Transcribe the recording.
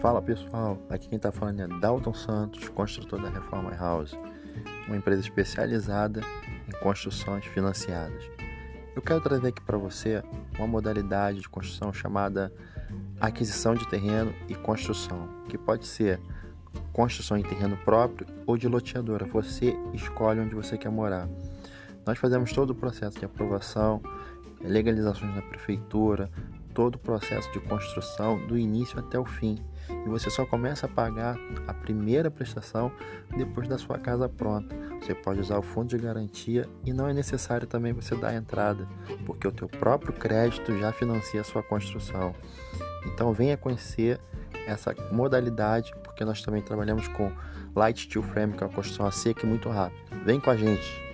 Fala pessoal, aqui quem está falando é Dalton Santos, construtor da Reforma House, uma empresa especializada em construções financiadas. Eu quero trazer aqui para você uma modalidade de construção chamada aquisição de terreno e construção, que pode ser construção em terreno próprio ou de loteadora. Você escolhe onde você quer morar. Nós fazemos todo o processo de aprovação, legalizações na prefeitura, todo o processo de construção do início até o fim. E você só começa a pagar a primeira prestação depois da sua casa pronta. Você pode usar o fundo de garantia e não é necessário também você dar a entrada, porque o teu próprio crédito já financia a sua construção. Então venha conhecer essa modalidade, porque nós também trabalhamos com Light Steel Frame, que é uma construção a seca e muito rápida. Vem com a gente!